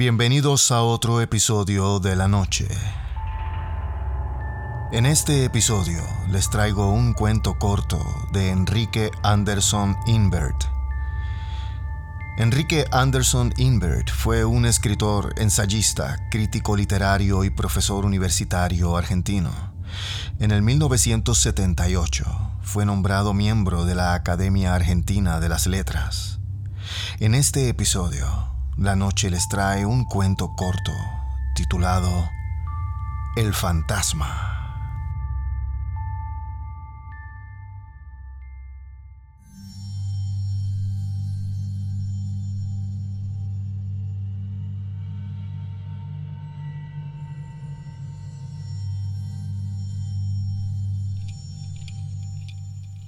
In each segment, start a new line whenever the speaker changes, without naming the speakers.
Bienvenidos a otro episodio de la noche. En este episodio les traigo un cuento corto de Enrique Anderson Invert. Enrique Anderson Invert fue un escritor, ensayista, crítico literario y profesor universitario argentino. En el 1978 fue nombrado miembro de la Academia Argentina de las Letras. En este episodio, la noche les trae un cuento corto titulado El fantasma.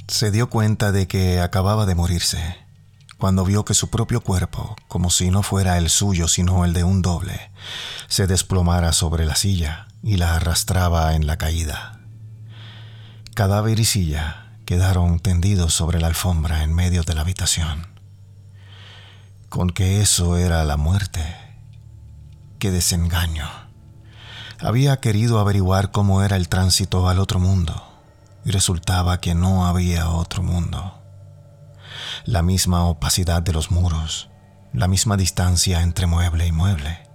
Se dio cuenta de que acababa de morirse cuando vio que su propio cuerpo, como si no fuera el suyo sino el de un doble, se desplomara sobre la silla y la arrastraba en la caída. Cadáver y silla quedaron tendidos sobre la alfombra en medio de la habitación. Con que eso era la muerte. Qué desengaño. Había querido averiguar cómo era el tránsito al otro mundo y resultaba que no había otro mundo. La misma opacidad de los muros, la misma distancia entre mueble y mueble,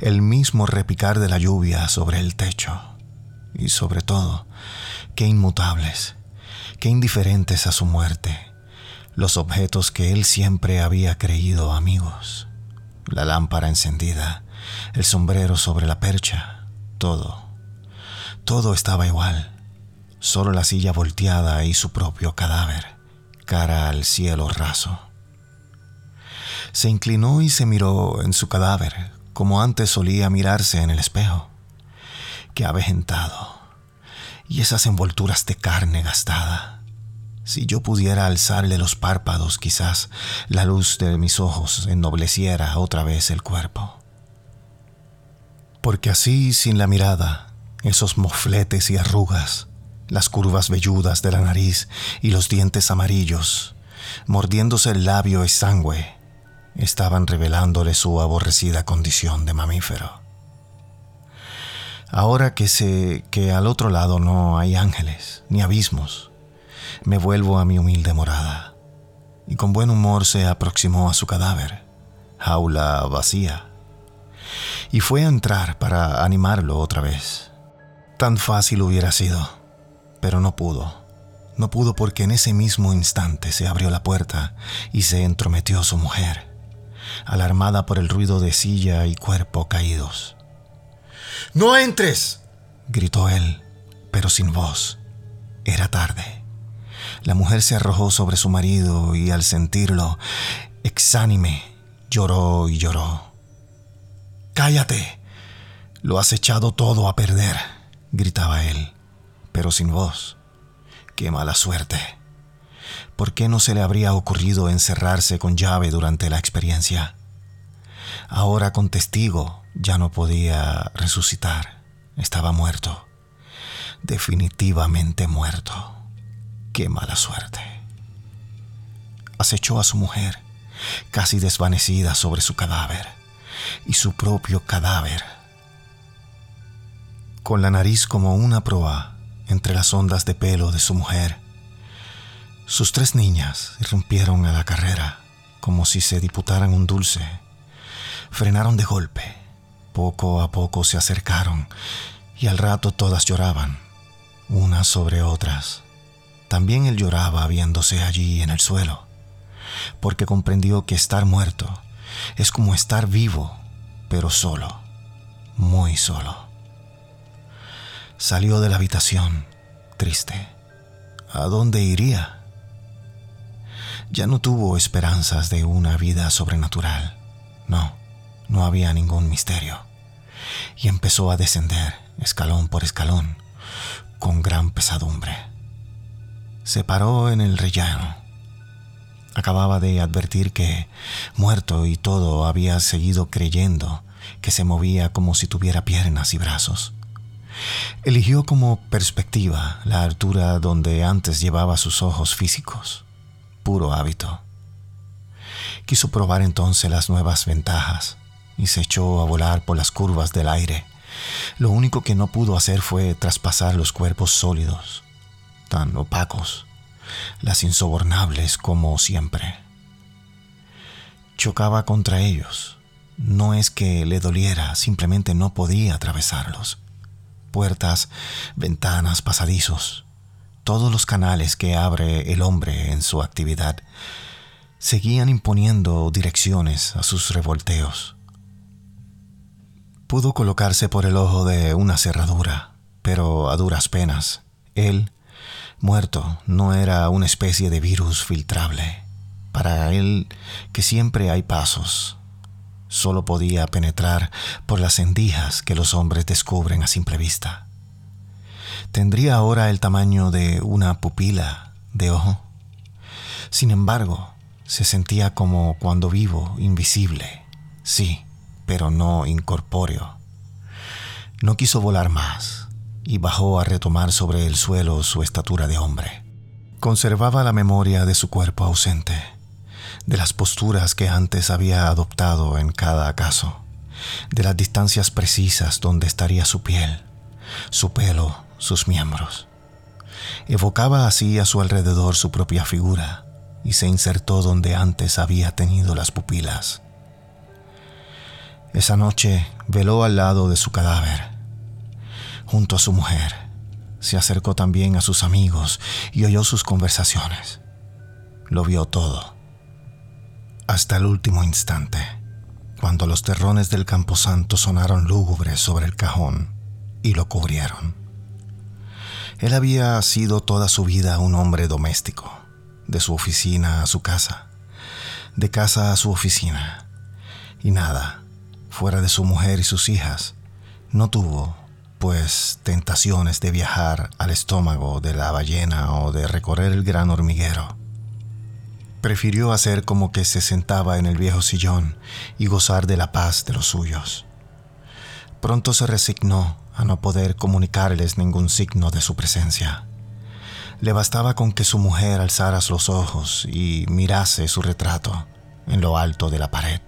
el mismo repicar de la lluvia sobre el techo y sobre todo, qué inmutables, qué indiferentes a su muerte, los objetos que él siempre había creído amigos, la lámpara encendida, el sombrero sobre la percha, todo, todo estaba igual solo la silla volteada y su propio cadáver, cara al cielo raso. Se inclinó y se miró en su cadáver, como antes solía mirarse en el espejo. Qué avejentado. Y esas envolturas de carne gastada. Si yo pudiera alzarle los párpados, quizás la luz de mis ojos ennobleciera otra vez el cuerpo. Porque así, sin la mirada, esos mofletes y arrugas, las curvas velludas de la nariz y los dientes amarillos, mordiéndose el labio exangüe, estaban revelándole su aborrecida condición de mamífero. Ahora que sé que al otro lado no hay ángeles ni abismos, me vuelvo a mi humilde morada, y con buen humor se aproximó a su cadáver, jaula vacía, y fue a entrar para animarlo otra vez. Tan fácil hubiera sido pero no pudo. No pudo porque en ese mismo instante se abrió la puerta y se entrometió su mujer, alarmada por el ruido de silla y cuerpo caídos. ¡No entres! gritó él, pero sin voz. Era tarde. La mujer se arrojó sobre su marido y al sentirlo, exánime, lloró y lloró. Cállate. Lo has echado todo a perder, gritaba él pero sin voz. Qué mala suerte. ¿Por qué no se le habría ocurrido encerrarse con llave durante la experiencia? Ahora con testigo ya no podía resucitar. Estaba muerto. Definitivamente muerto. Qué mala suerte. Acechó a su mujer, casi desvanecida sobre su cadáver, y su propio cadáver. Con la nariz como una proa, entre las ondas de pelo de su mujer. Sus tres niñas irrumpieron a la carrera como si se diputaran un dulce. Frenaron de golpe. Poco a poco se acercaron y al rato todas lloraban, unas sobre otras. También él lloraba viéndose allí en el suelo, porque comprendió que estar muerto es como estar vivo, pero solo, muy solo. Salió de la habitación, triste. ¿A dónde iría? Ya no tuvo esperanzas de una vida sobrenatural. No, no había ningún misterio. Y empezó a descender, escalón por escalón, con gran pesadumbre. Se paró en el rellano. Acababa de advertir que, muerto y todo, había seguido creyendo que se movía como si tuviera piernas y brazos. Eligió como perspectiva la altura donde antes llevaba sus ojos físicos, puro hábito. Quiso probar entonces las nuevas ventajas, y se echó a volar por las curvas del aire. Lo único que no pudo hacer fue traspasar los cuerpos sólidos, tan opacos, las insobornables como siempre. Chocaba contra ellos. No es que le doliera, simplemente no podía atravesarlos. Puertas, ventanas, pasadizos, todos los canales que abre el hombre en su actividad, seguían imponiendo direcciones a sus revolteos. Pudo colocarse por el ojo de una cerradura, pero a duras penas. Él, muerto, no era una especie de virus filtrable. Para él, que siempre hay pasos, solo podía penetrar por las endijas que los hombres descubren a simple vista. Tendría ahora el tamaño de una pupila de ojo. Sin embargo, se sentía como cuando vivo, invisible, sí, pero no incorpóreo. No quiso volar más y bajó a retomar sobre el suelo su estatura de hombre. Conservaba la memoria de su cuerpo ausente, de las posturas que antes había adoptado en cada caso, de las distancias precisas donde estaría su piel, su pelo, sus miembros. Evocaba así a su alrededor su propia figura y se insertó donde antes había tenido las pupilas. Esa noche veló al lado de su cadáver, junto a su mujer. Se acercó también a sus amigos y oyó sus conversaciones. Lo vio todo, hasta el último instante, cuando los terrones del camposanto sonaron lúgubres sobre el cajón y lo cubrieron. Él había sido toda su vida un hombre doméstico, de su oficina a su casa, de casa a su oficina, y nada, fuera de su mujer y sus hijas, no tuvo, pues, tentaciones de viajar al estómago de la ballena o de recorrer el gran hormiguero. Prefirió hacer como que se sentaba en el viejo sillón y gozar de la paz de los suyos. Pronto se resignó a no poder comunicarles ningún signo de su presencia. Le bastaba con que su mujer alzara los ojos y mirase su retrato en lo alto de la pared.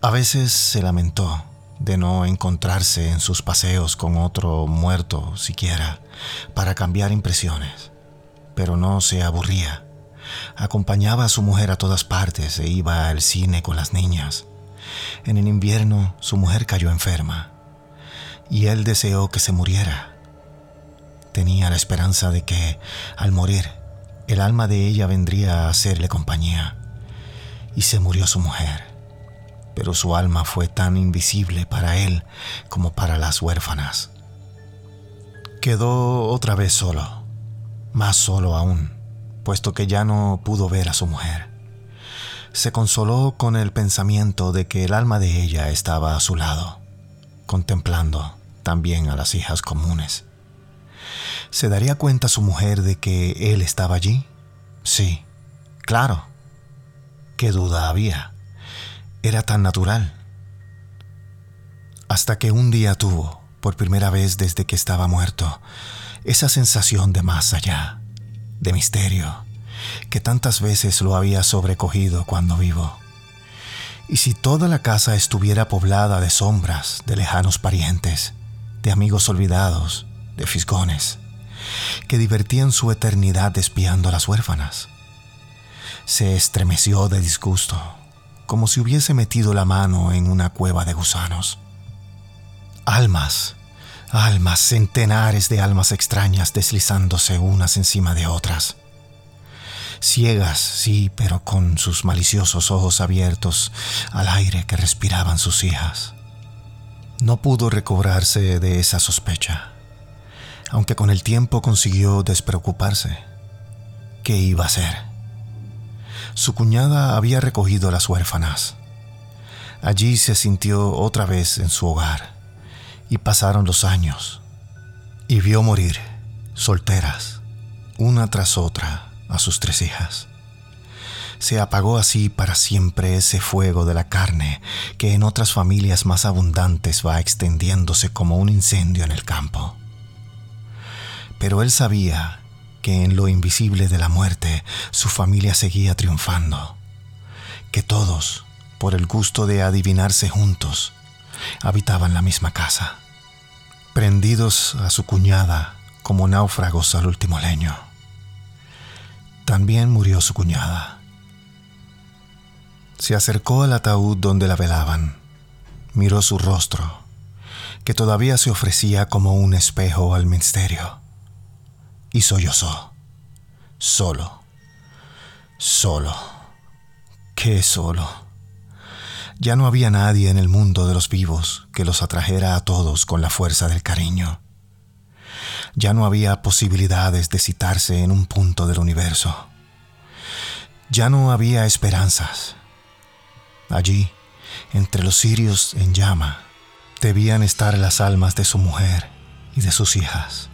A veces se lamentó de no encontrarse en sus paseos con otro muerto siquiera para cambiar impresiones, pero no se aburría. Acompañaba a su mujer a todas partes e iba al cine con las niñas. En el invierno su mujer cayó enferma y él deseó que se muriera. Tenía la esperanza de que, al morir, el alma de ella vendría a hacerle compañía. Y se murió su mujer pero su alma fue tan invisible para él como para las huérfanas. Quedó otra vez solo, más solo aún, puesto que ya no pudo ver a su mujer. Se consoló con el pensamiento de que el alma de ella estaba a su lado, contemplando también a las hijas comunes. ¿Se daría cuenta su mujer de que él estaba allí? Sí, claro. ¿Qué duda había? era tan natural. Hasta que un día tuvo, por primera vez desde que estaba muerto, esa sensación de más allá, de misterio, que tantas veces lo había sobrecogido cuando vivo. Y si toda la casa estuviera poblada de sombras, de lejanos parientes, de amigos olvidados, de fisgones, que divertían su eternidad espiando a las huérfanas. Se estremeció de disgusto como si hubiese metido la mano en una cueva de gusanos. Almas, almas, centenares de almas extrañas deslizándose unas encima de otras. Ciegas, sí, pero con sus maliciosos ojos abiertos al aire que respiraban sus hijas. No pudo recobrarse de esa sospecha, aunque con el tiempo consiguió despreocuparse. ¿Qué iba a hacer? Su cuñada había recogido a las huérfanas. Allí se sintió otra vez en su hogar y pasaron los años y vio morir, solteras, una tras otra, a sus tres hijas. Se apagó así para siempre ese fuego de la carne que en otras familias más abundantes va extendiéndose como un incendio en el campo. Pero él sabía que en lo invisible de la muerte su familia seguía triunfando, que todos, por el gusto de adivinarse juntos, habitaban la misma casa, prendidos a su cuñada como náufragos al último leño. También murió su cuñada. Se acercó al ataúd donde la velaban, miró su rostro, que todavía se ofrecía como un espejo al misterio, y sollozó, solo, solo, qué solo. Ya no había nadie en el mundo de los vivos que los atrajera a todos con la fuerza del cariño. Ya no había posibilidades de citarse en un punto del universo. Ya no había esperanzas. Allí, entre los cirios en llama, debían estar las almas de su mujer y de sus hijas.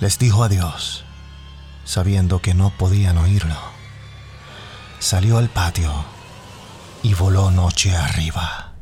Les dijo adiós, sabiendo que no podían oírlo. Salió al patio y voló noche arriba.